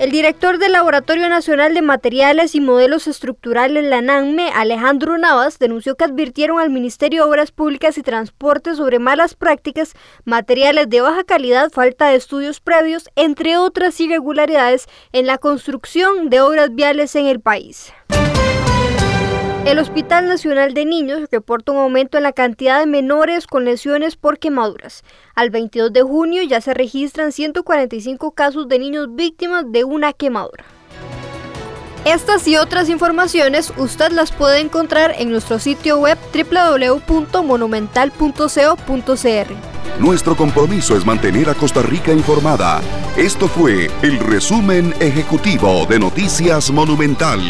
El director del Laboratorio Nacional de Materiales y Modelos Estructurales, la NANME, Alejandro Navas, denunció que advirtieron al Ministerio de Obras Públicas y Transporte sobre malas prácticas, materiales de baja calidad, falta de estudios previos, entre otras irregularidades en la construcción de obras viales en el país. El Hospital Nacional de Niños reporta un aumento en la cantidad de menores con lesiones por quemaduras. Al 22 de junio ya se registran 145 casos de niños víctimas de una quemadura. Estas y otras informaciones usted las puede encontrar en nuestro sitio web www.monumental.co.cr. Nuestro compromiso es mantener a Costa Rica informada. Esto fue el resumen ejecutivo de Noticias Monumental.